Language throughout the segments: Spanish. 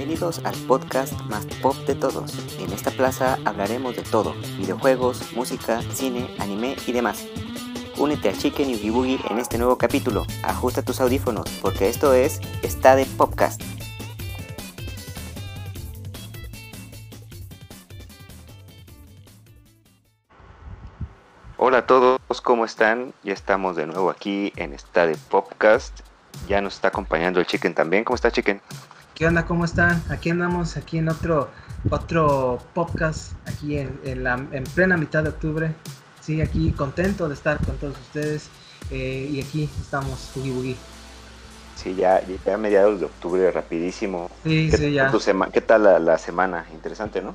Bienvenidos al podcast más pop de todos. En esta plaza hablaremos de todo, videojuegos, música, cine, anime y demás. Únete a Chicken y Boogie en este nuevo capítulo. Ajusta tus audífonos porque esto es Está de Podcast. Hola a todos, ¿cómo están? Ya estamos de nuevo aquí en Está de Podcast. Ya nos está acompañando el Chicken también. ¿Cómo está Chicken? ¿Qué onda? ¿Cómo están? Aquí andamos, aquí en otro, otro podcast, aquí en, la, en plena mitad de octubre. Sí, aquí contento de estar con todos ustedes. Eh, y aquí estamos, Boogie Boogie. Sí, ya, ya mediados de octubre, rapidísimo. Sí, sí, ya. ¿Qué tal la, semana? Interesante, ¿no?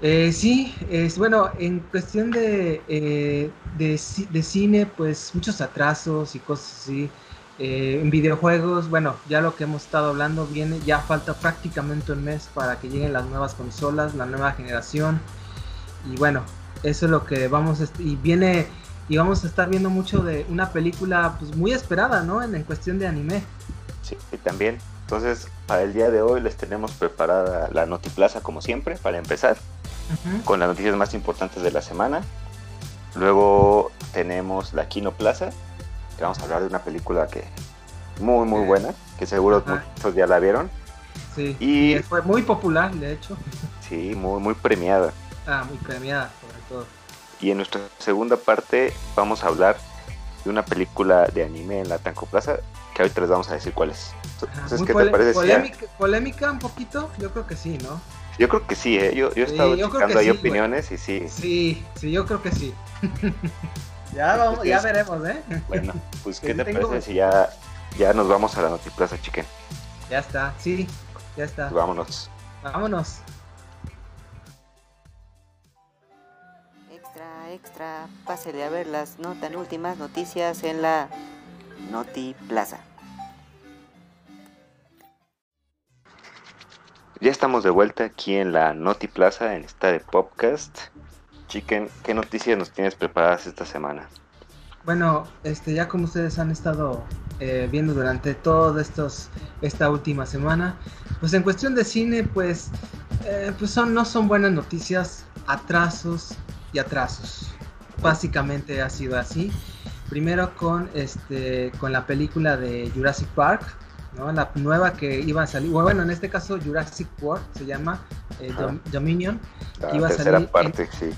Eh, sí, es bueno, en cuestión de, eh, de, de, cine, pues muchos atrasos y cosas así. Eh, en videojuegos, bueno, ya lo que hemos estado hablando viene, ya falta prácticamente un mes para que lleguen las nuevas consolas, la nueva generación. Y bueno, eso es lo que vamos a, y viene y vamos a estar viendo mucho de una película pues muy esperada, ¿no? En, cuestión de anime. Sí, y también. Entonces, para el día de hoy les tenemos preparada la Notiplaza como siempre, para empezar, con las noticias más importantes de la semana. Luego tenemos la Kino Plaza, que vamos a hablar de una película que muy, muy buena, que seguro muchos ya la vieron. Sí, y fue muy popular, de hecho. Sí, muy, muy premiada. Ah, muy premiada, sobre todo. Y en nuestra segunda parte vamos a hablar de una película de anime en la Tanco Plaza, que ahorita les vamos a decir cuál es. Entonces, ¿qué te parece? Polémica, polémica un poquito, yo creo que sí, ¿no? Yo creo que sí, ¿eh? yo, yo he estado buscando ahí opiniones y sí. Sí, sí, yo creo que sí. Ya, vamos, ya veremos, ¿eh? Bueno, pues ¿qué te parece si ya, ya nos vamos a la Notiplaza Chicken? Ya está, sí, ya está. Pues vámonos. Vámonos. Extra, extra, pásele a ver las no tan últimas noticias en la Notiplaza. Ya estamos de vuelta aquí en la Notiplaza en esta de podcast. ¿Qué noticias nos tienes preparadas esta semana? Bueno, este, ya como ustedes han estado eh, viendo durante toda esta última semana, pues en cuestión de cine, pues, eh, pues son, no son buenas noticias, atrasos y atrasos. Básicamente ha sido así. Primero con, este, con la película de Jurassic Park, ¿no? La nueva que iba a salir, bueno, en este caso Jurassic World se llama eh, Dominion, que iba a salir parte, sí.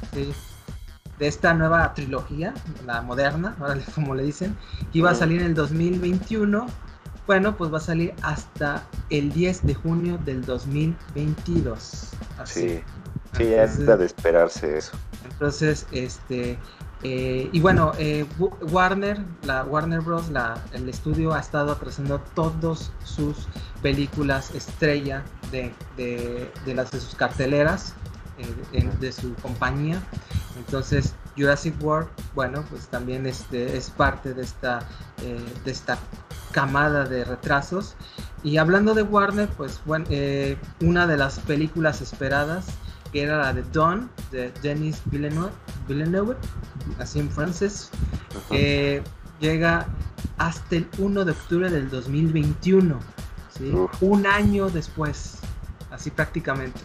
de esta nueva trilogía, la moderna, como le dicen, que iba a salir en el 2021. Bueno, pues va a salir hasta el 10 de junio del 2022. Así. Sí, sí, ya es de esperarse eso. Entonces, este, eh, y bueno, eh, Warner, la Warner Bros., el estudio ha estado atrasando todas sus películas estrella de, de, las de sus carteleras eh, de su compañía. Entonces, Jurassic World, bueno, pues también es parte de esta, de esta camada de retrasos. Y hablando de Warner, pues bueno, una de las películas esperadas que era la de Dawn de Denis Villeneuve, Villeneuve así en francés, llega hasta el 1 de octubre del 2021, ¿sí? un año después, así prácticamente.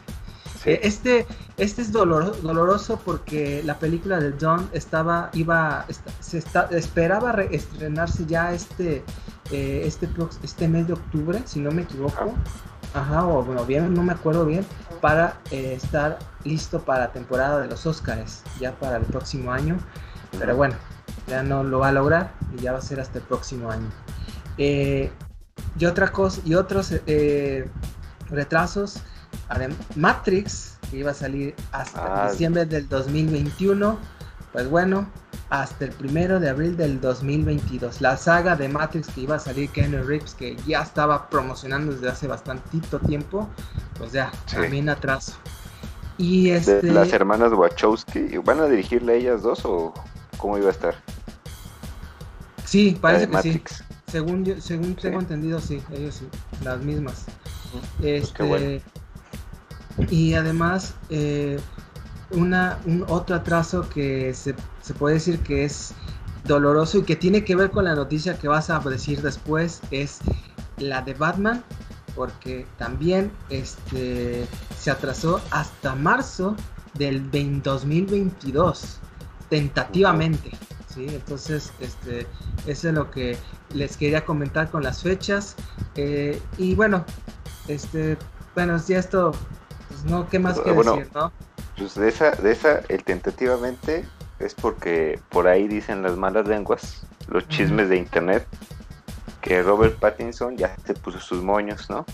Eh, este, este es doloroso, doloroso porque la película de Dawn estaba, iba, se está, esperaba estrenarse ya este, eh, este, este mes de octubre, si no me equivoco. Ajá, o bueno, bien, no me acuerdo bien, para eh, estar listo para la temporada de los Oscars, ya para el próximo año. Pero bueno, ya no lo va a lograr y ya va a ser hasta el próximo año. Eh, y otra cosa, y otros eh, retrasos, Matrix, que iba a salir hasta ah. diciembre del 2021, pues bueno, hasta el primero de abril del 2022. La saga de Matrix que iba a salir Kenny Reeves, que ya estaba promocionando desde hace bastantito tiempo, pues ya, también atraso. Y este... Las hermanas Wachowski, ¿van a dirigirle a ellas dos o cómo iba a estar? Sí, parece que sí. Según, según tengo entendido, sí, ellos sí, las mismas. Pues este, Y además, eh, una, un otro atraso que se, puede decir que es doloroso y que tiene que ver con la noticia que vas a decir después es la de Batman porque también este, se atrasó hasta marzo del 2022, tentativamente. ¿sí? Entonces, este, eso es lo que les quería comentar con las fechas. Eh, y bueno, este, bueno, ya esto, pues no, ¿qué más que decir, no? Pues de esa, de esa, el tentativamente es porque por ahí dicen las malas lenguas, los chismes de internet, que Robert Pattinson ya se puso sus moños, ¿no?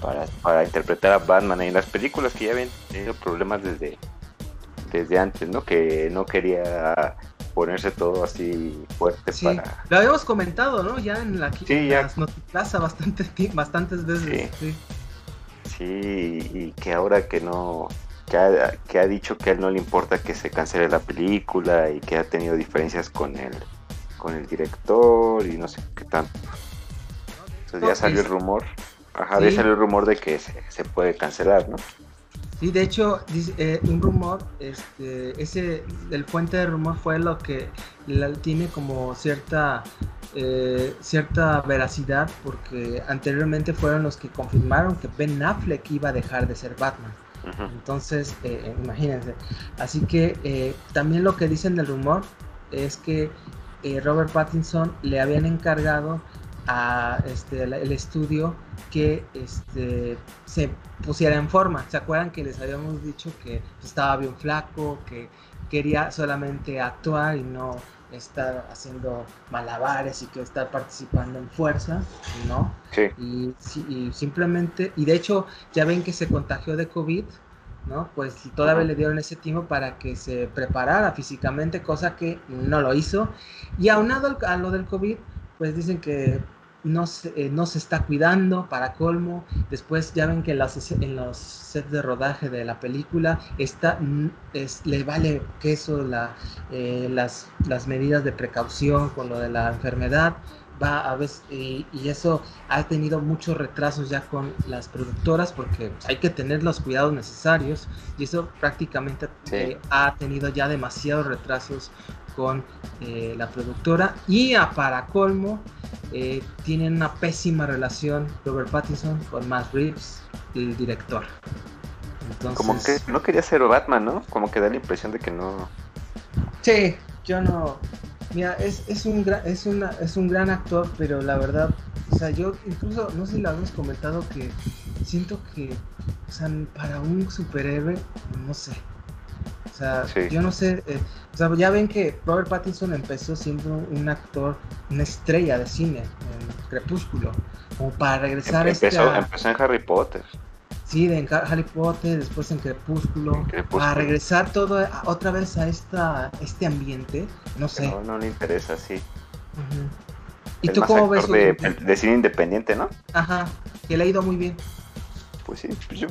Para, para interpretar a Batman en las películas que ya habían tenido problemas desde, desde antes, ¿no? Que no quería ponerse todo así fuerte para... Lo habíamos comentado, ¿no? Ya en la sí, ya. bastantes, bastantes veces. Sí. sí. y que ahora que no... Que ha, que ha dicho que a él no le importa que se cancele la película y que ha tenido diferencias con el, con el director y no sé qué tanto. Entonces ya salió el rumor. Ajá, ya salió el rumor de que se, se puede cancelar, ¿no? Sí, de hecho, eh, un rumor, este, ese, el fuente de rumor fue lo que tiene como cierta, eh, cierta veracidad, porque anteriormente fueron los que confirmaron que Ben Affleck iba a dejar de ser Batman. Entonces, eh, imagínense. Así que también lo que dicen del rumor es que Robert Pattinson le habían encargado a este, el estudio que este, se pusiera en forma. ¿Se acuerdan que les habíamos dicho que estaba bien flaco, que quería solamente actuar y no estar haciendo malabares y que estar participando en fuerza, ¿no? Y, y, simplemente, y de hecho ya ven que se contagió de COVID, ¿no? Pues todavía le dieron ese tiempo para que se preparara físicamente, cosa que no lo hizo. Y aunado a lo del COVID, pues dicen que no se, eh, no se está cuidando para colmo. Después ya ven que en los, en los sets de rodaje de la película está, es, le vale queso la, eh, las, las medidas de precaución con lo de la enfermedad. Va a veces, y, eso ha tenido muchos retrasos ya con las productoras porque hay que tener los cuidados necesarios y eso prácticamente eh, ha tenido ya demasiados retrasos con la productora y a para colmo eh, tienen una pésima relación Robert Pattinson con Matt Reeves, el director. Como que no quería ser Batman, ¿no? Como que da la impresión de que no. Sí, yo no. Mira, es, es, un, es, una, es un gran actor, pero la verdad, o sea, yo incluso, no sé si lo habíamos comentado, que siento que, o sea, para un superhéroe, no sé. Sea, yo no sé, eh, o sea, ya ven que Robert Pattinson empezó siendo un actor, una estrella de cine en Crepúsculo, como para regresar a este empezó en Harry Potter. Sí, en Harry Potter, después en Crepúsculo, para regresar todo otra vez a esta este ambiente, no sé. No, no le interesa, sí. ¿Y tú cómo ves? De, de, cine independiente, ¿no? Ajá, que le ha ido muy bien. Pues sí, pues yo,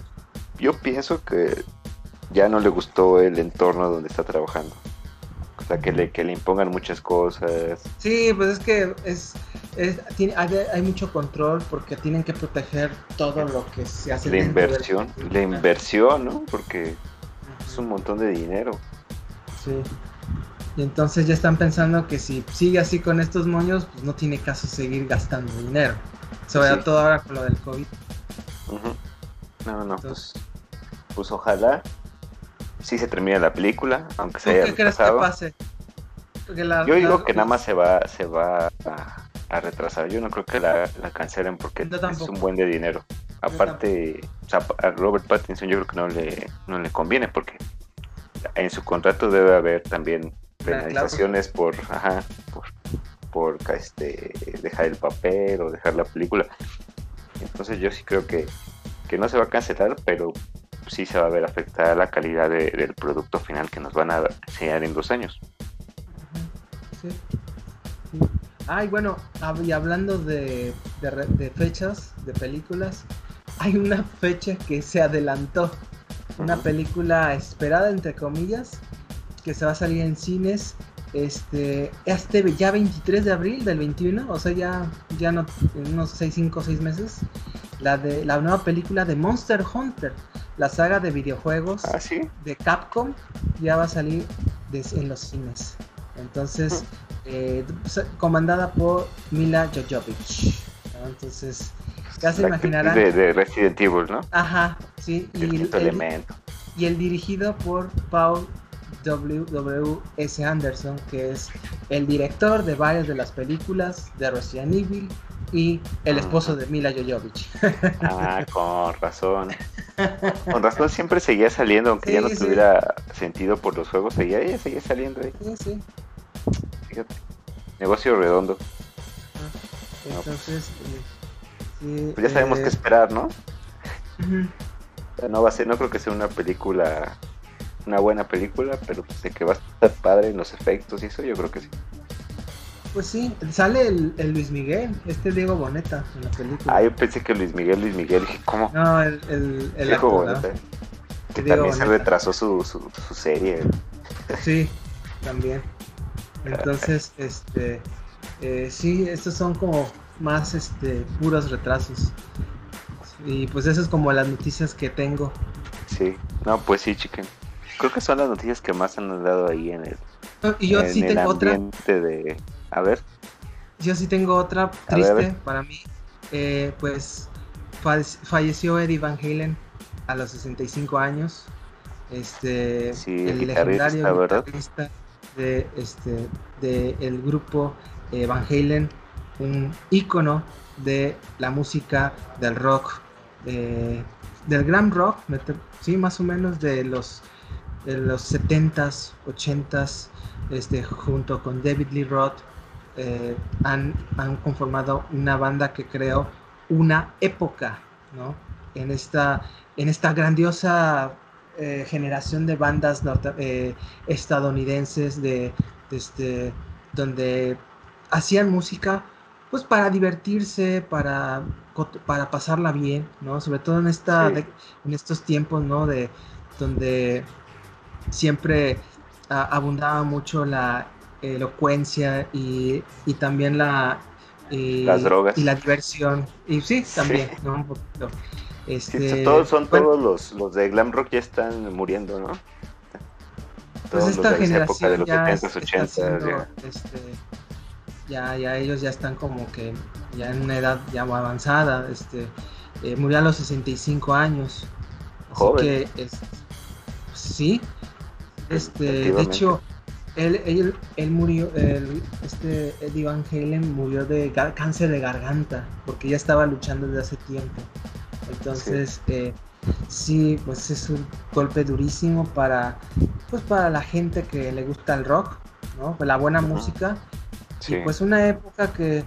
yo pienso que ya no le gustó el entorno donde está trabajando. O sea, que le, que le impongan muchas cosas. Sí, pues es que es, tiene, hay, mucho control porque tienen que proteger todo lo que se hace. La inversión, la inversión, ¿no? Porque es un montón de dinero. Sí. Y entonces ya están pensando que si sigue así con estos moños, pues no tiene caso seguir gastando dinero. Sobre todo ahora con lo del COVID. No, no, pues, pues ojalá sí se termina la película, aunque se haya ¿Qué crees que pase? Yo digo que nada más se va, se va a, retrasar. Yo no creo que la, cancelen porque es un buen de dinero. Aparte, a Robert Pattinson yo creo que no le, no le conviene porque en su contrato debe haber también penalizaciones por, ajá, por, por este, dejar el papel o dejar la película. Entonces yo sí creo que, que no se va a cancelar, pero sí se va a ver afectada la calidad del producto final que nos van a enseñar en dos años. Sí. Ay, bueno, y hablando de, de, fechas, de películas, hay una fecha que se adelantó. Una película esperada, entre comillas, que se va a salir en cines este, este ya 23 de abril del 21, o sea, ya, ya no, en unos 6, 5, 6 meses, la, de, la nueva película de Monster Hunter, la saga de videojuegos ¿Ah, de Capcom, ya va a salir en los cines. Entonces, eh, comandada por Mila Jojovic. Entonces, Ya se imaginarán. De, de, Resident Evil, ¿no? Ajá, sí. El, y el, elemento. Y el dirigido por Paul W. S. Anderson, que es el director de varias de las películas de Resident Evil y el esposo de Mila Jovovich. Ah, con razón. Con razón siempre seguía saliendo, aunque ya no tuviera sentido por los juegos, seguía, ella seguía saliendo ahí. Sí, sí. Fíjate. Negocio redondo. Entonces, pues, pues ya sabemos qué eh, esperar, ¿no? No va a ser, no creo que sea una película, una buena película, pero pues de que va a estar padre en los efectos y eso, yo creo que sí. Pues sí, sale el, Luis Miguel, este Diego Boneta en la película. Ah, yo pensé que Luis Miguel, Luis Miguel, ¿cómo? No, el, el, el Diego Boneta. Que también se retrasó su, su, su serie. Sí, también. Entonces, este, eh, sí, estos son como más, este, puros retrasos. Y pues eso es como las noticias que tengo. Sí, no, pues sí, chicken. Creo que son las noticias que más han dado ahí en el. y yo sí tengo otra. De, a ver. Yo sí tengo otra triste para mí. Eh, pues falleció Eddie Van Halen a los 65 años. Este, el, legendario guitarrista de este de el grupo eh, Van Halen, un ícono de la música del rock, del glam rock, sí, más o menos de los de los 70s, 80s, este, junto con David Lee Roth, eh, han, conformado una banda que creó una época, ¿no? En esta, en esta grandiosa eh, generación de bandas eh, estadounidenses de, este, donde hacían música pues para divertirse, para, para pasarla bien, ¿no? Sobre todo en, esta, en estos tiempos, ¿no? De, donde siempre abundaba mucho la elocuencia y, y también la las drogas. y la diversión. Y sí también ¿no? un poquito. Este, todos son todos los, los de glam rock ya están muriendo no pues esta generación ya 80 este, ya. ya ellos ya están como que ya en una edad ya avanzada este eh, murió a los 65 años. Así que es, sí este de hecho él, él, murió, este Eddie Van Halen murió de cáncer de garganta porque ya estaba luchando desde hace tiempo. Entonces, sí. Eh, sí, pues es un golpe durísimo para, pues para la gente que le gusta el rock, ¿no? la buena música. Y pues una época que,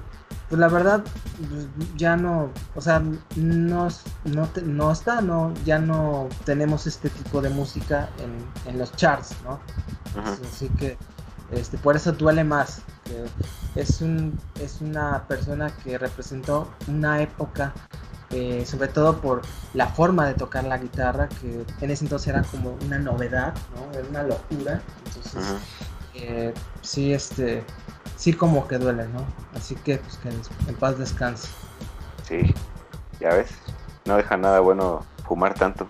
pues la verdad, pues, ya no, o sea, no, no, no está, no, ya no tenemos este tipo de música en, en los charts, ¿no? Así que este, por eso duele más. es, un, es una persona que representó una época, eh, sobre todo por la forma de tocar la guitarra, que en ese entonces era como una novedad, ¿no? Era una locura. Entonces, eh, sí, este, sí como que duele, ¿no? Así que, pues, que en paz descanse. Sí, ya ves, no deja nada bueno fumar tanto.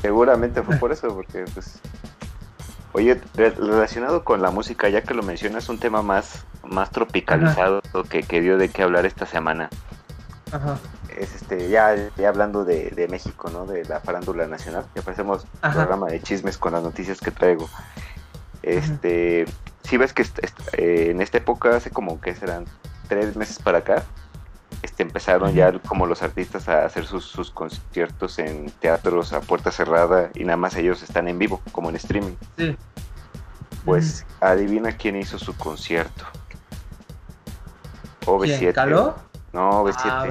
Seguramente fue por eso, porque pues Oye, relacionado con la música, ya que lo mencionas, un tema más, más tropicalizado que, que, dio de qué hablar esta semana. Ajá. Es este, ya, ya hablando de, México, ¿no? De la farándula nacional. Ya un programa de chismes con las noticias que traigo. Este, si ves que eh, en esta época, hace como que serán tres meses para acá, este, empezaron ya como los artistas a hacer sus, sus, conciertos en teatros a puerta cerrada y nada más ellos están en vivo, como en streaming. Sí. Pues adivina quién hizo su concierto. OV7. ¿Quién, ¿Caló? No, OV7. Ah,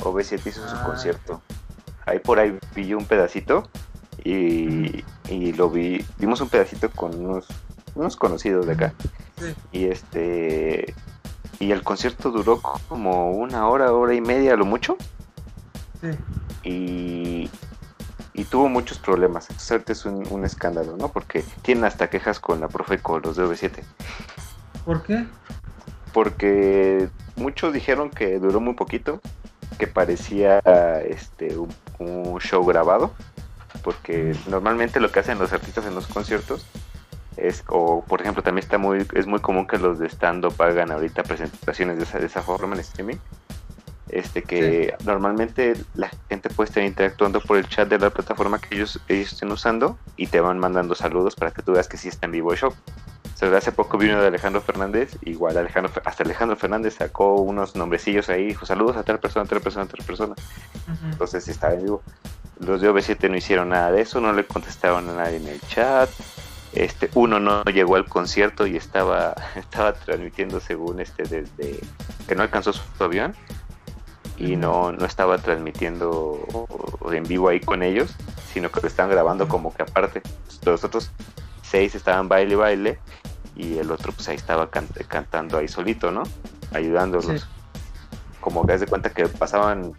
OV7. hizo su ah. concierto. Ahí por ahí vi un pedacito y, y, lo vi, vimos un pedacito con unos, unos conocidos de acá. Sí. Y este y el concierto duró como una hora, hora y media a lo mucho. Sí. Y, y tuvo muchos problemas. Entonces es un, escándalo, ¿no? Porque tienen hasta quejas con la Profeco, los de V7. ¿Por qué? Porque muchos dijeron que duró muy poquito, que parecía este un show grabado, porque normalmente lo que hacen los artistas en los conciertos es o por ejemplo también está muy es muy común que los de stand up hagan ahorita presentaciones de esa, de esa forma en streaming este que normalmente la gente puede estar interactuando por el chat de la plataforma que ellos, ellos estén usando y te van mandando saludos para que tú veas que sí está en vivo el show. hace poco vino de Alejandro Fernández, igual Alejandro, hasta Alejandro Fernández sacó unos nombrecillos ahí, dijo saludos a tal persona, a tal persona, a tal persona. Entonces sí estaba en vivo. Los de OV7 no hicieron nada de eso, no le contestaron a nadie en el chat. Este, uno no llegó al concierto y estaba, estaba transmitiendo según este desde que no alcanzó su avión y no, no estaba transmitiendo en vivo ahí con ellos, sino que lo estaban grabando como que aparte. Los otros seis estaban baile y baile y el otro pues ahí estaba cantando ahí solito, ¿no? Ayudándolos. Como que haz de cuenta que pasaban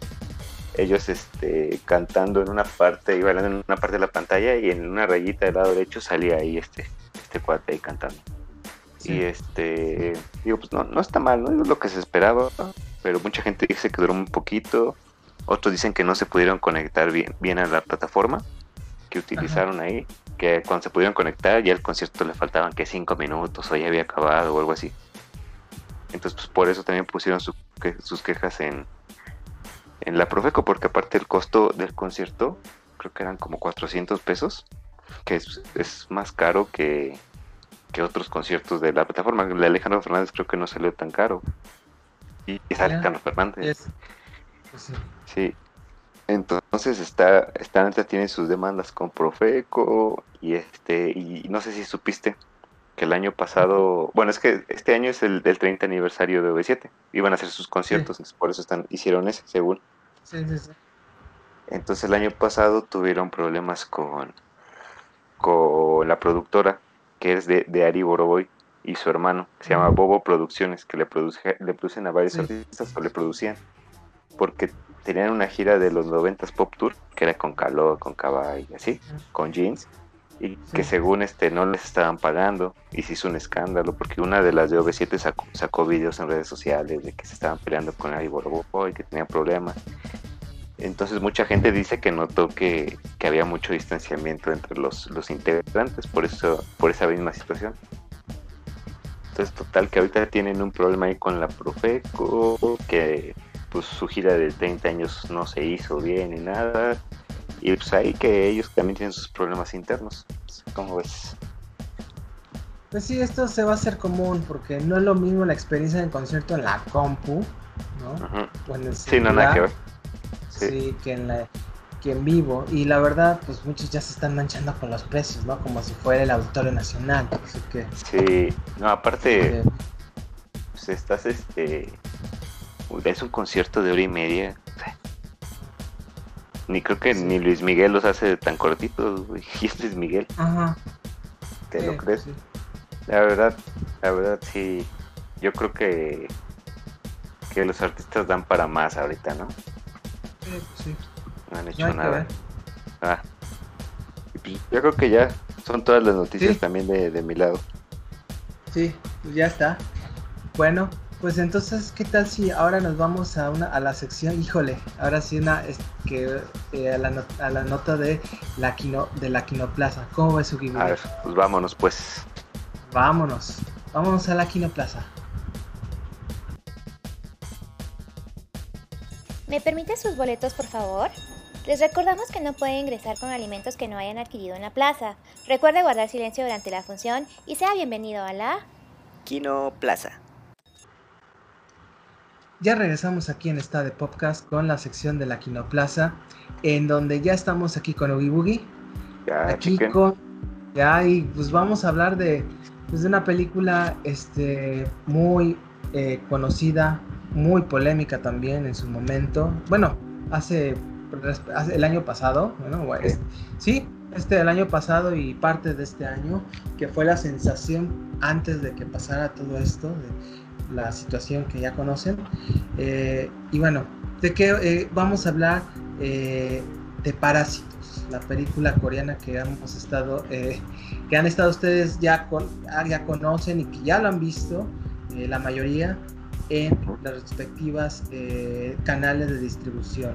ellos este cantando en una parte y bailando en una parte de la pantalla y en una rayita del lado derecho salía ahí este este cuate ahí cantando. Y este digo pues no, no está mal, ¿no? Es lo que se esperaba pero mucha gente dice que duró un poquito, otros dicen que no se pudieron conectar bien, bien a la plataforma que utilizaron ahí, que cuando se pudieron conectar ya el concierto le faltaban que cinco minutos o ya había acabado o algo así. Entonces pues por eso también pusieron sus quejas en, en la Profeco, porque aparte el costo del concierto creo que eran como 400 pesos, que es, es más caro que, que otros conciertos de la plataforma. El de Alejandro Fernández creo que no salió tan caro y es Alejandro Fernández. Pues sí. Entonces está, está tiene sus demandas con Profeco y este y no sé si supiste que el año pasado, bueno, es que este año es el del 30 aniversario de V7. Iban a hacer sus conciertos, por eso están hicieron ese, según. Sí, sí, sí. Entonces el año pasado tuvieron problemas con con la productora que es de, de Ari Boroboy y su hermano, que se llama Bobo Producciones, que le, produce, le producen a varios artistas o le producían, porque tenían una gira de los 90 Pop Tour, que era con calor, con caballo y así, con jeans, y que según este no les estaban pagando, y se hizo un escándalo, porque una de las de OV7 sacó, sacó videos en redes sociales de que se estaban peleando con Ari Bobo y que tenían problemas. Entonces mucha gente dice que notó que, que había mucho distanciamiento entre los, los integrantes por eso, por esa misma situación. Entonces, total, que ahorita tienen un problema ahí con la Profeco, que pues su gira de 30 años no se hizo bien ni nada. Y pues ahí que ellos también tienen sus problemas internos. ¿Cómo ves? Pues sí, esto se va a hacer común porque no es lo mismo la experiencia del concierto en la compu, ¿no? sí, no, nada que ver. sí, que en la que en vivo. Y la verdad, pues muchos ya se están manchando con los precios, ¿no? Como si fuera el Auditorio Nacional. Así que... Sí, no, aparte, pues estás este. Es un concierto de hora y media. Ni creo que ni Luis Miguel los hace tan cortitos, güey. Y es Miguel. Ajá. ¿Te lo crees? La verdad, la verdad sí. Yo creo que que los artistas dan para más ahorita, ¿no? Sí, sí. No han hecho nada. Ah. Yo creo que ya son todas las noticias también de, mi lado. Sí, pues ya está. Bueno, pues entonces, ¿qué tal si ahora nos vamos a una a la sección? Híjole, ahora sí una es que eh, a, la a, la nota de la quino de la Quinoplaza. ¿Cómo ves su A ver, pues vámonos pues. Vámonos. Vámonos a la Quinoplaza. ¿Me permite sus boletos, por favor? Les recordamos que no puede ingresar con alimentos que no hayan adquirido en la plaza. Recuerde guardar silencio durante la función y sea bienvenido a la Kino Plaza. Ya regresamos aquí en esta de podcast con la sección de la Kino Plaza, en donde ya estamos aquí con Oogie Boogie. Ya, aquí con ya y pues vamos a hablar de, pues, de una película este muy eh, conocida, muy polémica también en su momento. Bueno, hace el año pasado, bueno, sí, este el año pasado y parte de este año, que fue la sensación antes de que pasara todo esto, de la situación que ya conocen. Eh, y bueno, de qué eh, vamos a hablar eh, de Parásitos, la película coreana que hemos estado, que han estado ustedes ya, con, ah, ya conocen y que ya lo han visto, la mayoría en las respectivas canales de distribución.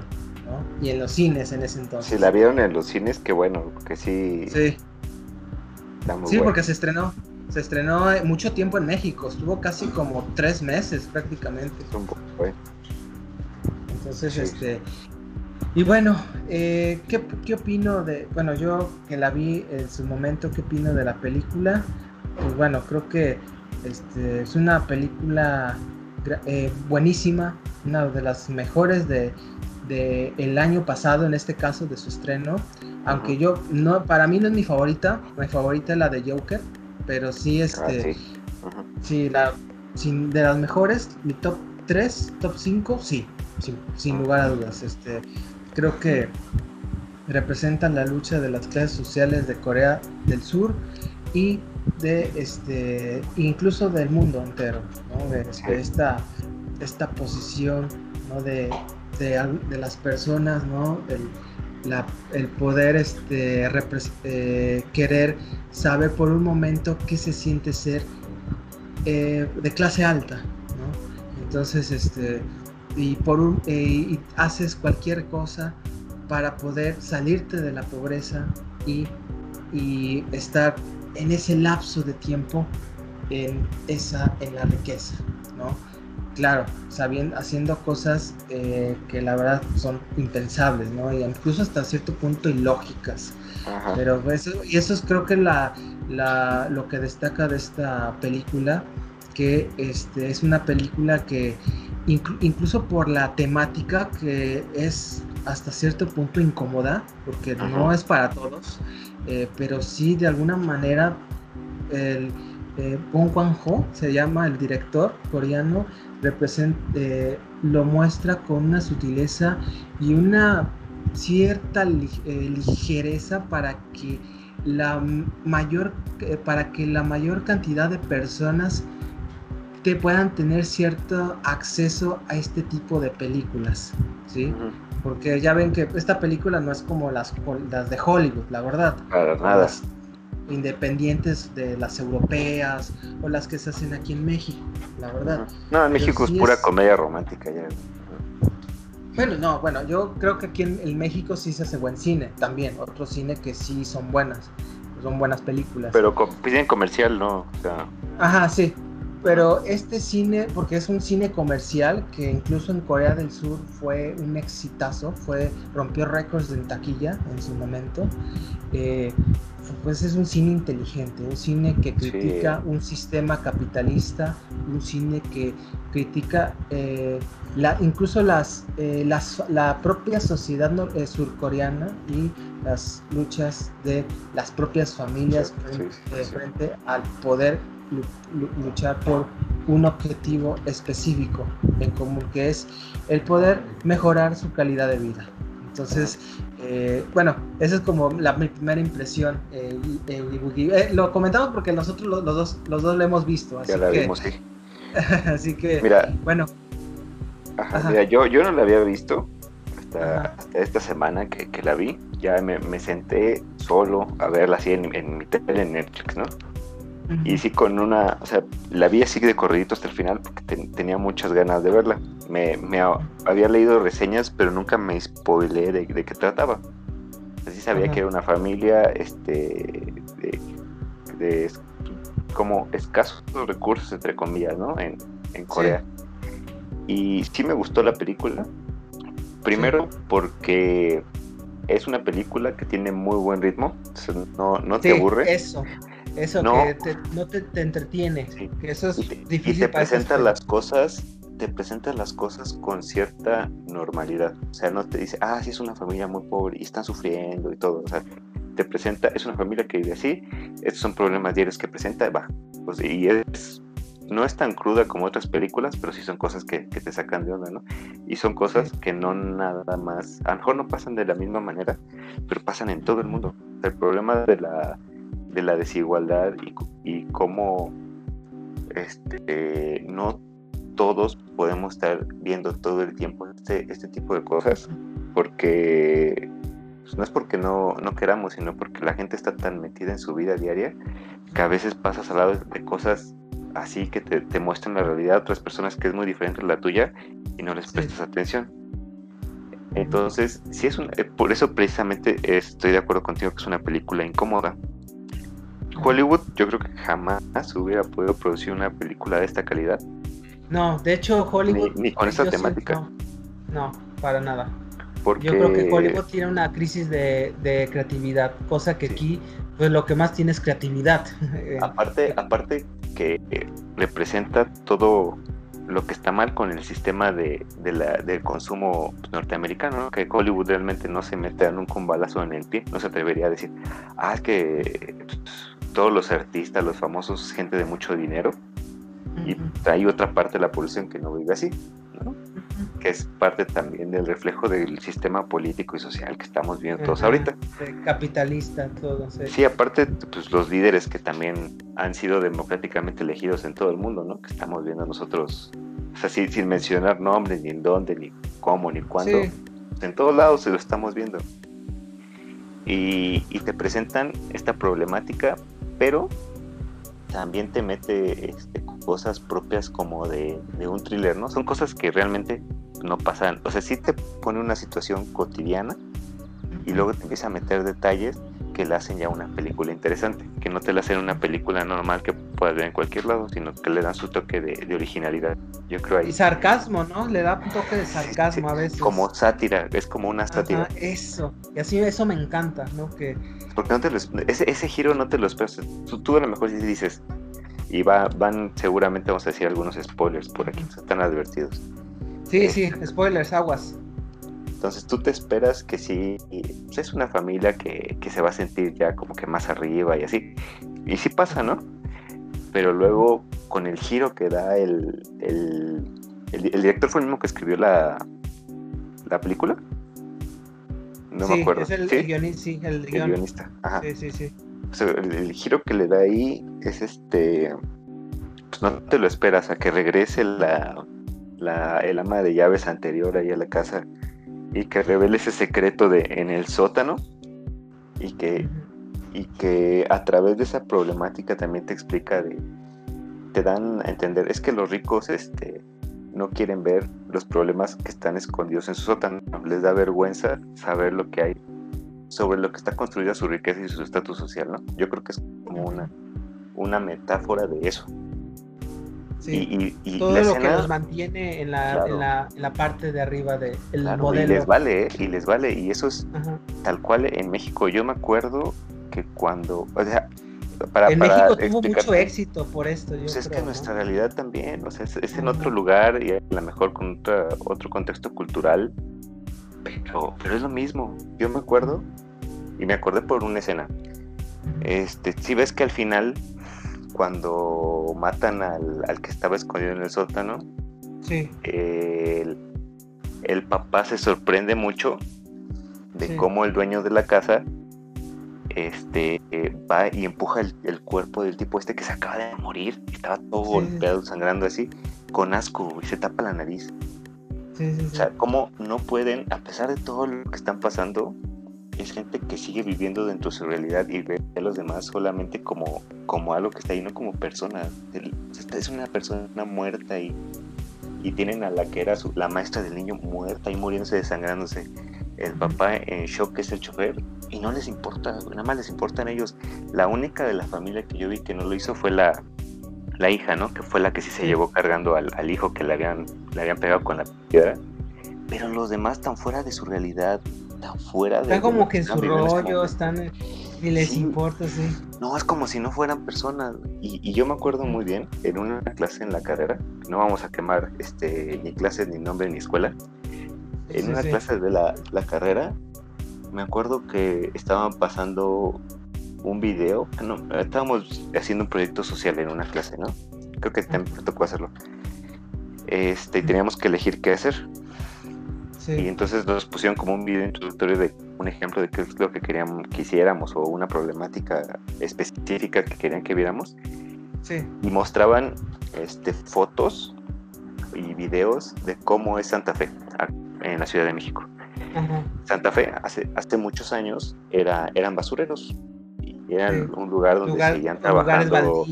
Y en los cines en ese entonces. Si la vieron en los cines, qué bueno, porque sí. Sí. sí, porque se estrenó. Se estrenó mucho tiempo en México, estuvo casi como tres meses prácticamente. Entonces, este, y bueno, eh, ¿qué, ¿qué, opino de, bueno, yo que la vi en su momento, ¿qué opino de la película? Pues bueno, creo que este, es una película eh, buenísima, una de las mejores de, de, el año pasado, en este caso de su estreno. Aunque yo, no, para mí no es mi favorita, mi favorita es la de Joker, pero sí, este, ah, sí. la, de las mejores, mi top 3, top 5, sí, sin lugar a dudas. Este, creo que representan la lucha de las clases sociales de Corea del Sur y de este incluso del mundo entero de, esta esta posición de, de, las personas no el, poder este eh, querer saber por un momento qué se siente ser eh, de clase alta entonces este y por un eh, haces cualquier cosa para poder salirte de la pobreza y, y estar en ese lapso de tiempo en esa en la riqueza no claro sabiendo haciendo cosas eh, que la verdad son impensables no y incluso hasta cierto punto ilógicas. Pero eso y eso es creo que la, la lo que destaca de esta película que este es una película que incluso por la temática que es hasta cierto punto incómoda, porque no es para todos, eh, pero sí de alguna manera el eh, Bong Ho se llama el director coreano, eh, lo muestra con una sutileza y una cierta eh, ligereza para que la mayor para que la mayor cantidad de personas te puedan tener cierto acceso a este tipo de películas, ¿sí? Porque ya ven que esta película no es como las, las de Hollywood, la verdad. Para nada. Independientes de las europeas o las que se hacen aquí en México, la verdad. No, en México es pura comedia romántica ya. Bueno, no, bueno, yo creo que aquí en, México sí se hace buen cine también, otro cine que sí son buenas, son buenas películas. Pero piden comercial, ¿no? O sea... Ajá, sí, pero este cine, porque es un cine comercial que incluso en Corea del Sur fue un exitazo, fue, rompió récords en taquilla en su momento, eh, pues es un cine inteligente, un cine que critica un sistema capitalista, un cine que critica eh, la, incluso las, eh, las, la propia sociedad surcoreana y las luchas de las propias familias frente al poder luchar por un objetivo específico en común, que es el poder mejorar su calidad de vida. Entonces, eh, bueno, esa es como la, mi primera impresión. Eh, eh, lo comentamos porque nosotros los, dos, los dos lo hemos visto. Así ya la vimos, sí. así que, mira, bueno. Mira, yo, yo no la había visto hasta, esta semana que, que, la vi. Ya me, me, senté solo a verla así en, en mi tele en Netflix, ¿no? Y sí, con una, o sea, la vi así de corridito hasta el final porque tenía muchas ganas de verla. Me, me había leído reseñas, pero nunca me spoileé de, de qué trataba. Así sabía que era una familia este, de, como escasos recursos, entre comillas, ¿no? En, en Corea. Y sí me gustó la película. Primero porque es una película que tiene muy buen ritmo, no, no te aburre. Eso. Eso que te, no te, entretiene, que eso es difícil. Y te presenta las cosas, te presenta las cosas con cierta normalidad. O sea, no te dice, ah, sí es una familia muy pobre y están sufriendo y todo. O sea, te presenta, es una familia que vive así, estos son problemas diarios que presenta, va. Pues, y es, no es tan cruda como otras películas, pero sí son cosas que, que te sacan de onda, ¿no? Y son cosas que no nada más, a lo mejor no pasan de la misma manera, pero pasan en todo el mundo. El problema de la de la desigualdad y, cómo este, no todos podemos estar viendo todo el tiempo este, este tipo de cosas, porque pues, no es porque no, no, queramos, sino porque la gente está tan metida en su vida diaria que a veces pasas al lado de cosas así que te, muestran la realidad otras personas que es muy diferente a la tuya y no les prestas atención. Entonces, si es un, eh, por eso precisamente estoy de acuerdo contigo que es una película incómoda, Hollywood yo creo que jamás hubiera podido producir una película de esta calidad. No, de hecho Hollywood... Ni, con esta temática. no, para nada. Porque... Yo creo que Hollywood tiene una crisis de, creatividad, cosa que aquí pues lo que más tiene es creatividad. aparte, aparte que representa todo lo que está mal con el sistema de, la, del consumo norteamericano, que Hollywood realmente no se mete nunca un balazo en el pie, no se atrevería a decir, ah, es que todos los artistas, los famosos, gente de mucho dinero, y hay otra parte de la población que no vive así, ¿no? que es parte también del reflejo del sistema político y social que estamos viendo todos ahorita. Capitalista, todo. Sí. aparte, pues los líderes que también han sido democráticamente elegidos en todo el mundo, ¿no? Que estamos viendo nosotros, o sea, sin, mencionar nombres, ni en dónde, ni cómo, ni cuándo. En todos lados se lo estamos viendo. Y, y te presentan esta problemática, pero también te mete este, cosas propias como de, de, un thriller, ¿no? Son cosas que realmente no pasan, o sea, sí te pone una situación cotidiana y luego te empieza a meter detalles que le hacen ya una película interesante, que no te la hacen una película normal que puedas ver en cualquier lado, sino que le dan su toque de, originalidad. Yo creo ahí. Y sarcasmo, ¿no? Le da un toque de sarcasmo a veces. Como sátira, es como una sátira. eso, y así eso me encanta, ¿no? Que... Porque no te ese, ese giro no te lo esperas. Tú, tú a lo mejor dices, y va, van seguramente vamos a decir algunos spoilers por aquí, están advertidos. Sí, sí, spoilers, aguas. Entonces tú te esperas que sí, pues, es una familia que, se va a sentir ya como que más arriba y así. Y sí pasa, ¿no? Pero luego con el giro que da el, el, director fue el mismo que escribió la, la película. No me acuerdo. Es el, guionista, sí, el, guionista. Ajá. Sí, sí, sí el, giro que le da ahí es este. Pues no te lo esperas a que regrese la, la, el ama de llaves anterior ahí a la casa y que revele ese secreto de en el sótano y que, y que a través de esa problemática también te explica de te dan a entender es que los ricos este no quieren ver los problemas que están escondidos en su sótano les da vergüenza saber lo que hay sobre lo que está construida su riqueza y su estatus social, ¿no? Yo creo que es como una, una metáfora de eso. Sí, y, todo lo que nos mantiene en la, en la, en la parte de arriba del de modelo. Y les vale, ¿eh? y les vale, y eso es tal cual en México. Yo me acuerdo que cuando, o sea, para, en México tuvo mucho éxito por esto. Yo pues es que nuestra realidad también, o sea, es, en otro lugar y a lo mejor con otro contexto cultural, pero, pero es lo mismo. Yo me acuerdo y me acordé por una escena. Este, si ves que al final, cuando matan al, que estaba escondido en el sótano, el, papá se sorprende mucho de cómo el dueño de la casa este, va y empuja el, cuerpo del tipo este que se acaba de morir, estaba todo golpeado, sangrando así, con asco y se tapa la nariz. o sea, cómo no pueden, a pesar de todo lo que están pasando, es gente que sigue viviendo dentro de su realidad y ve a los demás solamente como, como algo que está ahí, no como persona. Es una persona muerta y, y tienen a la que era la maestra del niño muerta y muriéndose, desangrándose. El papá en shock es el chofer y no les importa, nada más les importan ellos. La única de la familia que yo vi que no lo hizo fue la, la hija, ¿no? Que fue la que sí se llevó cargando al, al hijo que le habían, le habían pegado con la piedra. Pero los demás están fuera de su realidad, fuera de. Están como que en su rollo, están. Y les importa, sí. No, es como si no fueran personas. Y, yo me acuerdo muy bien, en una clase en la carrera, no vamos a quemar este ni clases, ni nombre, ni escuela. En una clase de la, carrera, me acuerdo que estaban pasando un video. No, estábamos haciendo un proyecto social en una clase, ¿no? Creo que te tocó hacerlo. Este, y teníamos que elegir qué hacer. Y entonces nos pusieron como un video introductorio de un ejemplo de qué es lo que queríamos que hiciéramos o una problemática específica que querían que viéramos. Y mostraban este, fotos y videos de cómo es Santa Fe en la Ciudad de México. Santa Fe hace, hace muchos años era, eran basureros. Y eran un lugar donde seguían trabajando.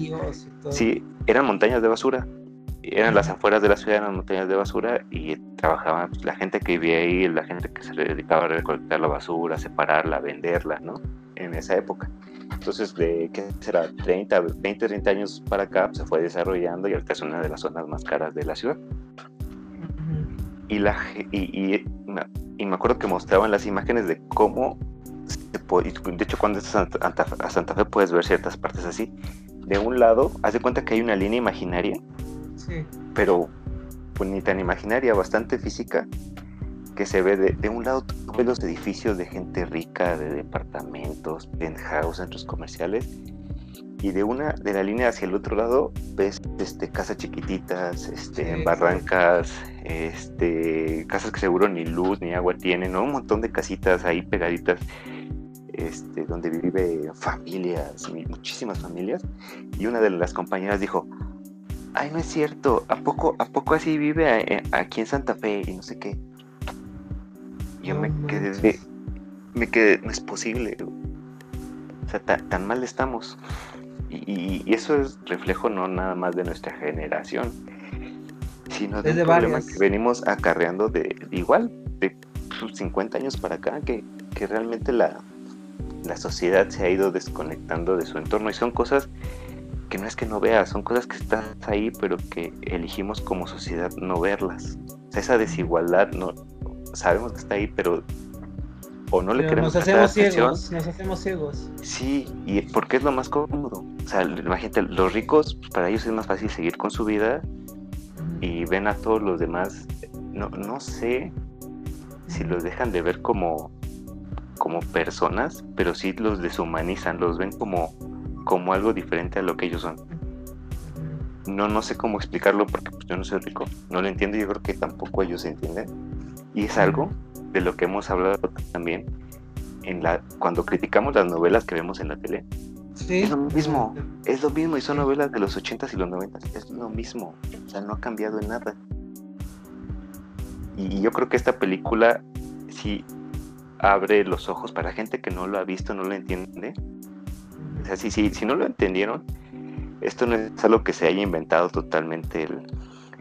Sí, eran montañas de basura eran las afueras de la ciudad, eran montañas de basura y trabajaban pues, la gente que vivía ahí, la gente que se dedicaba a recolectar la basura, separarla, venderla, ¿no? En esa época. Entonces, de qué será 30, 20, 30 años para acá, pues, se fue desarrollando y ahorita es una de las zonas más caras de la ciudad. Y, la, y, y, me acuerdo que mostraban las imágenes de cómo, de hecho cuando estás a Santa Fe puedes ver ciertas partes así. De un lado, haz de cuenta que hay una línea imaginaria, sí. pero pues ni tan imaginaria, bastante física, que se ve de, de un lado ves los edificios de gente rica, de departamentos, penthouse, centros comerciales, y de una de la línea hacia el otro lado ves este casas chiquititas este barrancas este casas que seguro ni luz ni agua tienen ¿no? un montón de casitas ahí pegaditas este donde vive familias muchísimas familias. Y una de las compañeras dijo ay no es cierto a poco a poco así vive eh, aquí en Santa Fe y no sé qué. Yo me quedé me quedé no es posible. O sea tan mal estamos y, eso es reflejo no nada más de nuestra generación, sino de un problema que venimos acarreando de, igual, de 50 años para acá, que, realmente la, la sociedad se ha ido desconectando de su entorno y son cosas que no es que no veas, son cosas que están ahí, pero que elegimos como sociedad no verlas. O sea, esa desigualdad no sabemos que está ahí, pero o no le queremos nos hacemos ciegos, nos hacemos ciegos. Sí, y porque es lo más cómodo. O sea, imagínate, los ricos, pues, para ellos es más fácil seguir con su vida y ven a todos los demás. No, no sé si los dejan de ver como, como personas, pero sí los deshumanizan, los ven como, como algo diferente a lo que ellos son. No, no sé cómo explicarlo porque pues, yo no soy rico, no lo entiendo, yo creo que tampoco ellos entienden. Y es algo de lo que hemos hablado también en la cuando criticamos las novelas que vemos en la tele. Es lo mismo, es lo mismo y son novelas de los 80s y los 90s, es lo mismo, o sea, no ha cambiado en nada. Y, yo creo que esta película sí abre los ojos para gente que no lo ha visto, no lo entiende. O sea, si, si, si no lo entendieron, esto no es algo que se haya inventado totalmente el,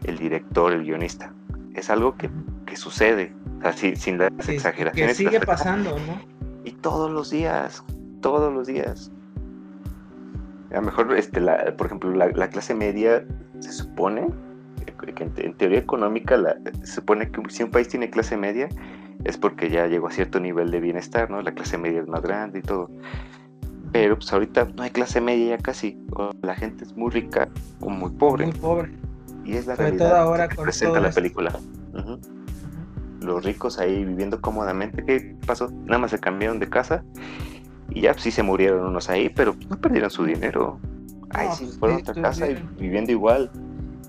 el director, el guionista. Es algo que, que sucede, así sin las exageraciones. Que sigue pasando, ¿no? Y todos los días, todos los días. A lo mejor, este, la, por ejemplo, la, clase media se supone que en, teoría económica se supone que si un país tiene clase media es porque ya llegó a cierto nivel de bienestar, ¿no? La clase media es más grande y todo. Pero pues ahorita no hay clase media ya casi. la gente es muy rica o muy pobre. Muy pobre. Y es la realidad ahora que presenta la película los ricos ahí viviendo cómodamente. ¿Qué pasó? Nada más se cambiaron de casa y ya sí se murieron unos ahí, pero no perdieron su dinero. Ahí sí pues, fueron a otra casa y viviendo igual.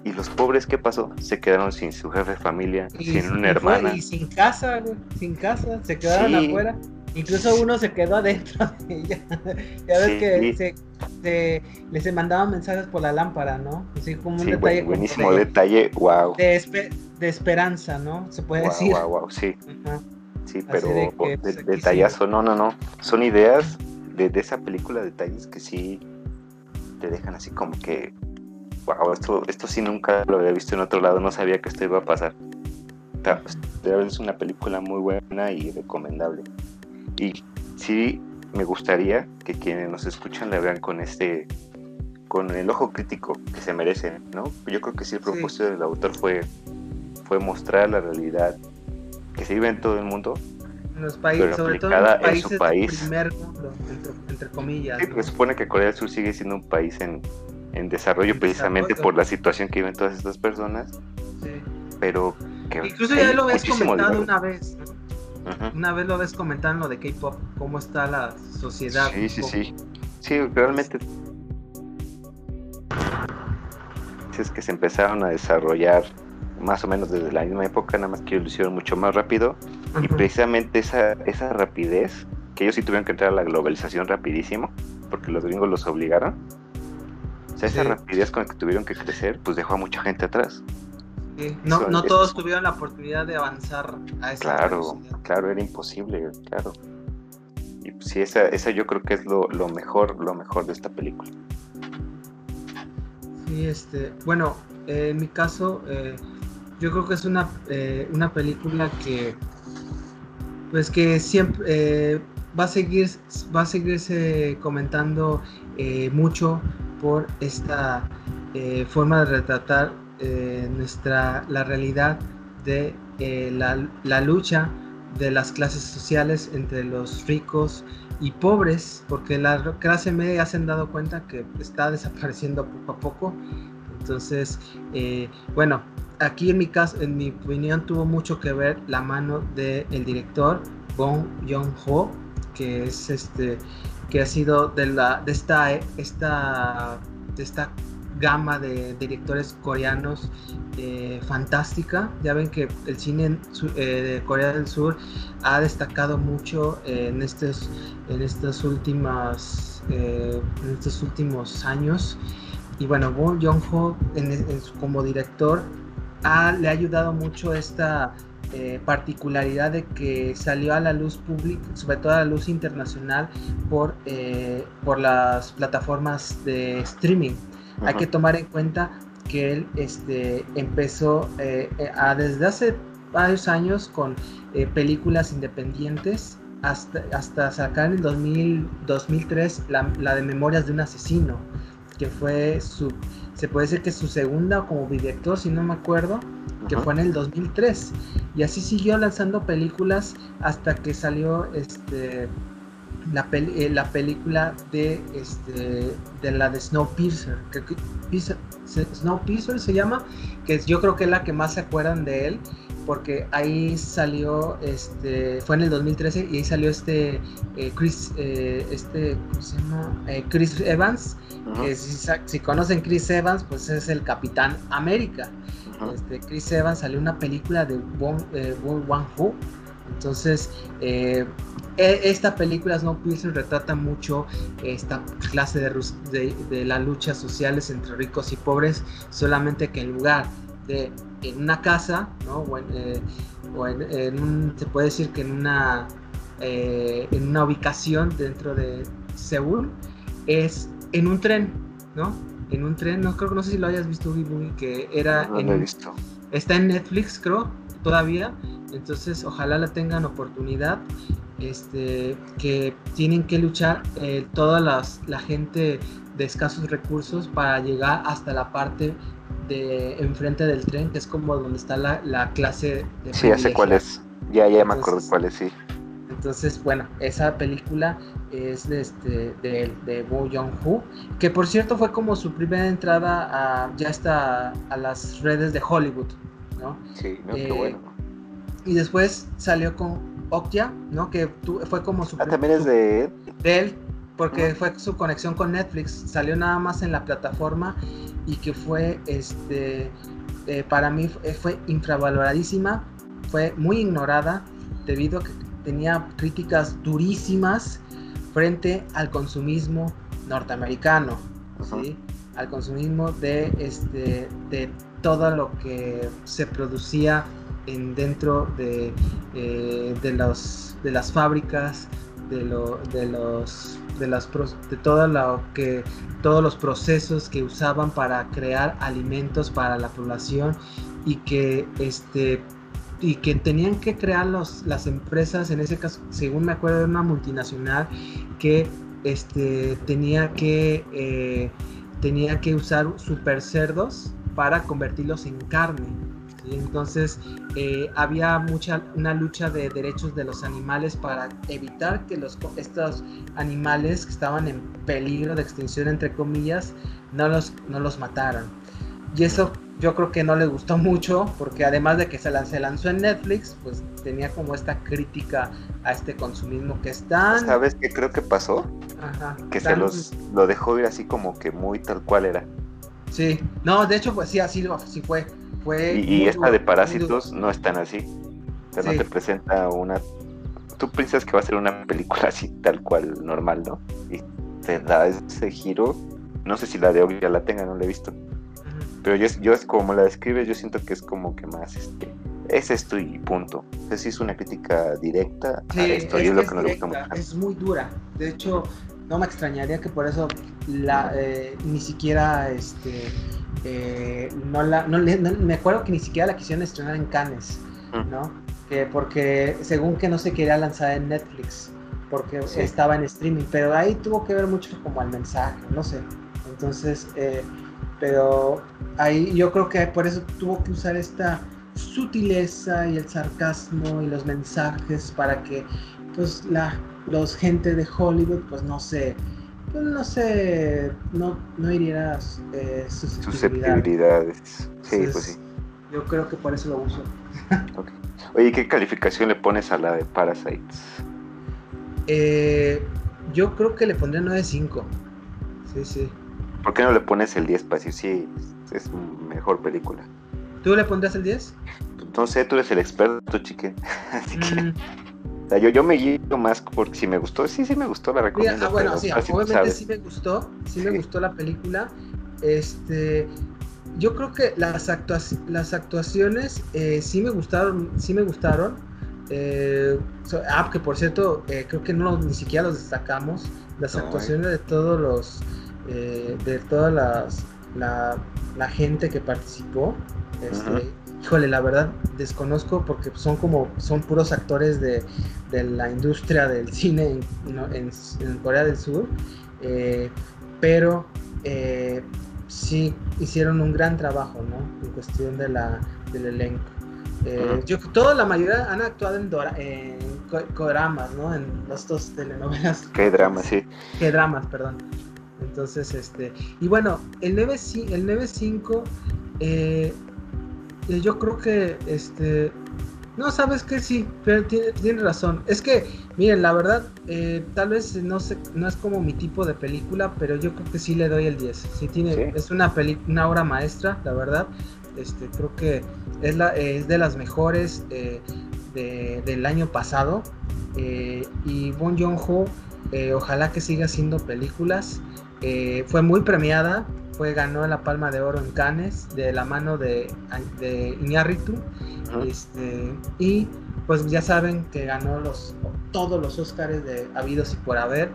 ¿Y los pobres qué pasó? Se quedaron sin su jefe de familia, sin una hermana. Y sin casa, sin casa, se quedaron afuera. Incluso uno se quedó adentro de ella. ya ves que se, les mandaban mensajes por la lámpara, ¿no? Así como un detalle. buenísimo detalle, wow. De, de esperanza, ¿no? Se puede decir. Wow, wow, sí. Sí, pero de pues, detallazo, no, no, no. Son ideas de, esa película, detalles que sí te dejan así como que, wow, esto, esto sí nunca lo había visto en otro lado, no sabía que esto iba a pasar. Es una película muy buena y recomendable. Y sí me gustaría que quienes nos escuchan la vean con este con el ojo crítico que se merecen, ¿no? Yo creo que sí el propósito del autor fue fue mostrar la realidad que se vive en todo el mundo. En los países, sobre todo en, los países su país. Primer mundo, entre, comillas. Sí, se supone que Corea del Sur sigue siendo un país en, en desarrollo precisamente por la situación que viven todas estas personas. Sí. Pero que incluso ya lo ves comentado una vez. Una vez lo ves comentando de K-pop, cómo está la sociedad. Sí, sí, sí. Sí, realmente. Es que se empezaron a desarrollar más o menos desde la misma época, nada más que lo hicieron mucho más rápido. Y precisamente esa, esa rapidez, que ellos sí tuvieron que entrar a la globalización rapidísimo, porque los gringos los obligaron. O sea, esa rapidez con la que tuvieron que crecer, pues dejó a mucha gente atrás. No, no todos tuvieron la oportunidad de avanzar a esa Claro, claro, era imposible, claro. Y pues sí, esa, esa yo creo que es lo, lo mejor, lo mejor de esta película. Sí, este, bueno, en mi caso, eh, yo creo que es una, eh, una película que pues que siempre eh, va a seguir va a seguirse comentando eh, mucho por esta forma de retratar nuestra la realidad de la, la, lucha de las clases sociales entre los ricos y pobres, porque la clase media se han dado cuenta que está desapareciendo poco a poco. Entonces, bueno, aquí en mi caso, en mi opinión, tuvo mucho que ver la mano del director Bong Joon-ho, que es este, que ha sido de la, de esta, esta, de esta gama de directores coreanos eh, fantástica. Ya ven que el cine eh, de Corea del Sur ha destacado mucho en estos, en estas últimas, en estos últimos años. Y bueno, Bong Joon-ho como director le ha ayudado mucho esta eh, particularidad de que salió a la luz pública, sobre todo a la luz internacional, por, eh, por las plataformas de streaming. Hay que tomar en cuenta que él este, empezó eh, a, desde hace varios años con películas independientes hasta, hasta sacar en el 2000, 2003 la, la de Memorias de un asesino, que fue su se puede decir que su segunda como director, si no me acuerdo, que fue en el 2003. Y así siguió lanzando películas hasta que salió este la, eh, la película de este de la de Snowpiercer, que, Snowpiercer se llama, que yo creo que es la que más se acuerdan de él porque ahí salió, este, fue en el 2013 y ahí salió este eh, Chris, eh, este, ¿cómo se llama? Eh, Chris Evans, que si, conocen Chris Evans, pues es el Capitán América. este, Chris Evans salió una película de Wong, Wang Hu, entonces e, esta película Snowpiercer retrata mucho esta clase de, de, de las luchas sociales entre ricos y pobres, solamente que en lugar de en una casa, ¿no? O, en, eh, un, se puede decir que en una, eh, en una ubicación dentro de Seúl, es en un tren, ¿no? En un tren, no creo no sé si lo hayas visto, que era no, lo he visto. está en Netflix, creo, todavía. Entonces, ojalá la tengan oportunidad. Este, que tienen que luchar eh, toda las, la gente de escasos recursos para llegar hasta la parte de enfrente del tren, que es como donde está la, la clase de... Sí, ya sé cuál es. Ya, ya me acuerdo cuál es, sí. Entonces, bueno, esa película es de, este, de, de Bo Young-ho, que por cierto fue como su primera entrada a, ya está a las redes de Hollywood, ¿no? Sí, qué eh, bueno. Y después salió con Okja, ¿no? Que fue como su... Ah, también es de... De él, porque fue su conexión con Netflix, salió nada más en la plataforma y que fue, este, eh, para mí fue infravaloradísima, fue muy ignorada debido a que tenía críticas durísimas frente al consumismo norteamericano, al consumismo de, este, de todo lo que se producía en, dentro de, eh, de, los, de las fábricas, de, lo, de los de que todos los procesos que usaban para crear alimentos para la población y que este y que tenían que crear los, las empresas en ese caso según me acuerdo de una multinacional que este tenía que eh, tenía que usar super cerdos para convertirlos en carne entonces eh, había mucha una lucha de derechos de los animales para evitar que los, estos animales que estaban en peligro de extinción, entre comillas, no los, no los mataran. Y eso yo creo que no le gustó mucho, porque además de que se, lanzó, se lanzó en Netflix, pues tenía como esta crítica a este consumismo que están... ¿Sabes qué creo que pasó? que se los lo dejó ir así como que muy tal cual era. Sí, no, de hecho pues sí, así, así fue y, esta de Parásitos no es tan así. O no te presenta una. Tú piensas que va a ser una película así, tal cual, normal, ¿no? Y te da ese giro. No sé si la de hoy ya la tenga, no la he visto. Pero yo, yo es como la describe, yo siento que es como que más este. Es esto y punto. Es sí es una crítica directa a esto y es, lo que nos gusta mucho. Es muy dura. De hecho, no me extrañaría que por eso la, eh, ni siquiera este eh, no la, no, me acuerdo que ni siquiera la quisieron estrenar en Cannes, mm. ¿no? Que porque según que no se quería lanzar en Netflix, porque estaba en streaming, pero ahí tuvo que ver mucho como al mensaje, no sé. Entonces, eh, pero ahí yo creo que por eso tuvo que usar esta sutileza y el sarcasmo y los mensajes para que pues la los gente de Hollywood pues no se pues no sé, no, no hirieras eh, susceptibilidades. Sí, pues sí. Yo creo que por eso lo uso. Oye, ¿qué calificación le pones a la de Parasites? Eh, yo creo que le pondría 9.5. Sí, sí. ¿Por qué no le pones el 10 para decir sí, es mejor película? ¿Tú le pondrías el 10? No sé, tú eres el experto, chique. Así que... Yo, yo me guío más porque si me gustó, sí, sí me gustó, la recomiendo. ah, bueno, sí, obviamente sí me gustó, sí me gustó la película. Este, yo creo que las, las actuaciones eh, sí me gustaron, sí me gustaron. Eh, ah, que por cierto, eh, creo que no ni siquiera los destacamos. Las actuaciones de todos los, de toda las, la, la, gente que participó. Este, híjole, la verdad desconozco porque son como, son puros actores de, la industria del cine en, Corea del Sur, eh, pero eh, sí hicieron un gran trabajo, ¿no? En cuestión de la, del elenco. Eh, yo, toda la mayoría han actuado en, en dramas ¿no? En las dos telenovelas. ¿Qué dramas, sí? ¿Qué dramas, perdón? Entonces, este, y bueno, el 9, el 9.5 eh, yo creo que este no sabes que sí pero tiene, razón. Es que miren la verdad eh, tal vez no sé no es como mi tipo de película pero yo creo que sí le doy el 10 sí tiene es una peli, una obra maestra la verdad. Este creo que es la es de las mejores eh, del año pasado. Eh, y Bon Joon Ho ojalá que siga haciendo películas. Fue muy premiada fue ganó la Palma de Oro en Cannes de la mano de, de Iñárritu este, y pues ya saben que ganó los todos los Óscares de habidos y por haber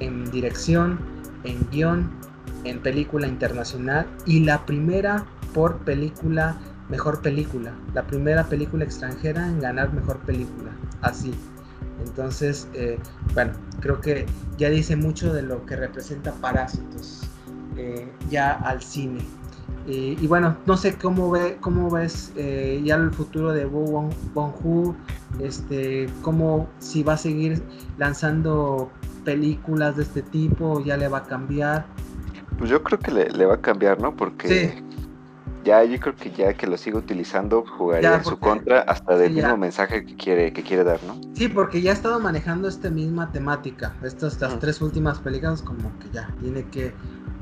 en dirección, en guion, en película internacional y la primera por película mejor película, la primera película extranjera en ganar mejor película, así. Entonces, eh, bueno, creo que ya dice mucho de lo que representa Parásitos. Eh, ya al cine. Eh, y bueno, no sé cómo, ve, cómo ves eh, ya el futuro de Bo Bong este, cómo si va a seguir lanzando películas de este tipo, ya le va a cambiar. Pues yo creo que le, va a cambiar, ¿no? Porque ya yo creo que ya que lo siga utilizando jugaría en su contra hasta del mismo mensaje que quiere que quiere dar, ¿no? Sí, porque ya ha estado manejando esta misma temática. Estas, estas tres últimas películas como que ya tiene que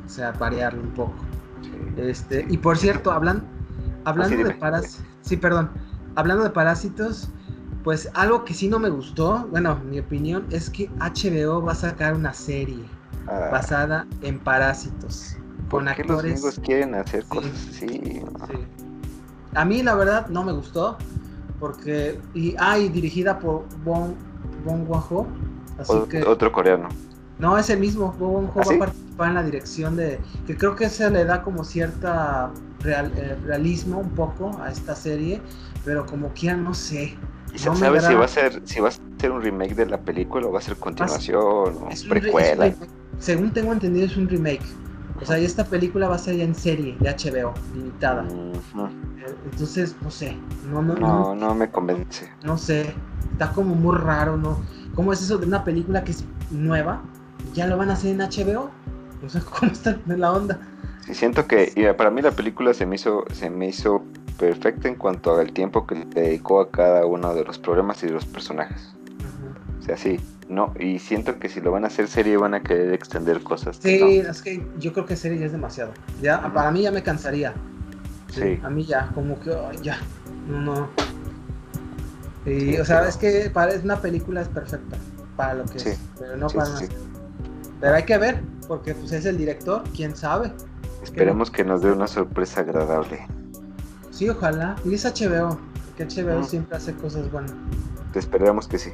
o sea, variarlo un poco. Este, y por cierto, hablan, hablando de parásitos, sí, perdón, hablando de parásitos, pues algo que sí no me gustó, bueno, mi opinión es que HBO va a sacar una serie ah. basada en parásitos. con actores. Los quieren hacer cosas así. A mí la verdad no me gustó porque y ah, dirigida por Bong Bong así que otro coreano. No, es el mismo. Bong ¿Ah, va a participar en la dirección de. Que creo que se le da como cierta eh, realismo un poco a esta serie. Pero como quieran, no sé. ¿Y se sabe si va a ser si va a ser un remake de la película o va a ser continuación o precuela? Según tengo entendido es un remake. O sea, y esta película va a ser ya en serie de HBO, limitada. Entonces, no sé. No, no, no, no, me convence. No sé. Está como muy raro, ¿no? ¿Cómo es eso de una película que es nueva ya lo van a hacer en HBO. O sea, ¿cómo está en la onda? Sí, siento que para mí la película se me hizo, se me hizo perfecta en cuanto al tiempo que le dedicó a cada uno de los problemas y de los personajes. O sea, sí, no, y siento que si lo van a hacer serie van a querer extender cosas. Sí, es que yo creo que serie ya es demasiado. Ya, para mí ya me cansaría. Sí. A mí ya, como que ya, no, no. Y, o sea, es que para, es una película es perfecta para lo que es, pero no para pero hay que ver, porque pues es el director, quién sabe. Esperemos que nos dé una sorpresa agradable. Sí, ojalá. Y es HBO, que HBO siempre hace cosas buenas. Esperemos que sí.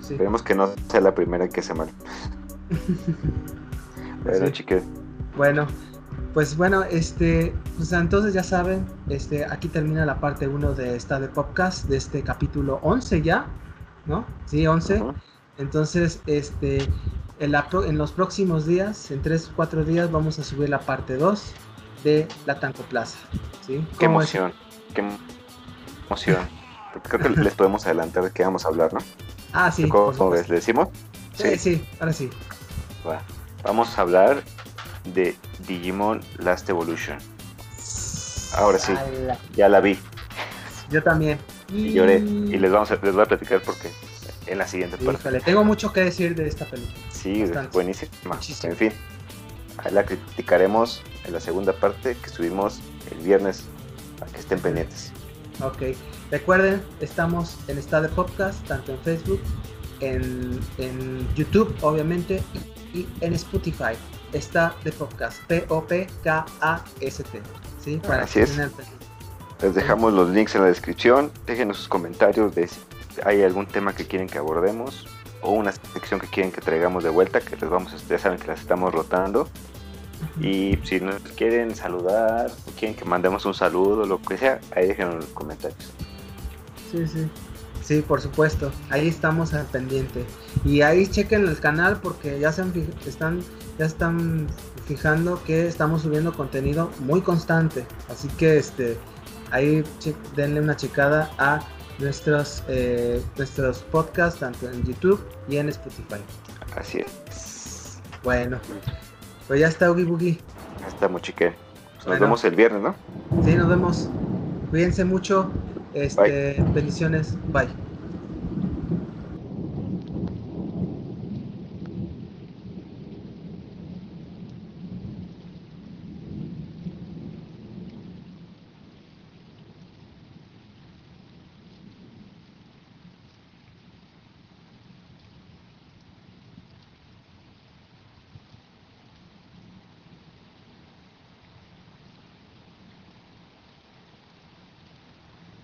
Esperemos que no sea la primera que se mal. bueno, chique. Bueno, pues bueno, este, pues entonces ya saben, este, aquí termina la parte 1 de esta de podcast, de este capítulo 11 ya, ¿no? Sí, 11. Entonces, este, en, los próximos días, en 3 o 4 días, vamos a subir la parte 2 de la Tanco Plaza. ¿sí? Qué emoción. emoción. creo que les podemos adelantar de qué vamos a hablar, ¿no? Ah, sí. ¿Cómo, ves? ¿Le decimos? Sí, sí, ahora sí. Vamos a hablar de Digimon Last Evolution. Ahora sí, ya la vi. Yo también. Y lloré. Y les, vamos a, les voy a platicar porque en la siguiente parte. tengo mucho que decir de esta película. Sí, es buenísima. En fin, la criticaremos en la segunda parte que subimos el viernes para que estén pendientes. Ok, recuerden, estamos en Estado Podcast, tanto en Facebook, en, en YouTube, obviamente, y, en Spotify. Está de podcast, P-O-P-K-A-S-T. ¿sí? Para Así es. Les dejamos los links en la descripción. Déjenos sus comentarios de hay algún tema que quieren que abordemos o una sección que quieren que traigamos de vuelta, que les vamos, ya saben que las estamos rotando. Y si nos quieren saludar o quieren que mandemos un saludo, lo que sea, ahí déjenos los comentarios. Sí, sí. Sí, por supuesto. Ahí estamos al pendiente. Y ahí chequen el canal porque ya se están ya están fijando que estamos subiendo contenido muy constante. Así que este ahí denle una checada a nuestros eh, nuestros podcasts tanto en YouTube y en Spotify. Así es. Bueno, pues ya está Ugi Boogie. Ya está, Muchique. Pues nos vemos el viernes, ¿no? Sí, nos vemos. Cuídense mucho. Este, bendiciones. Bye.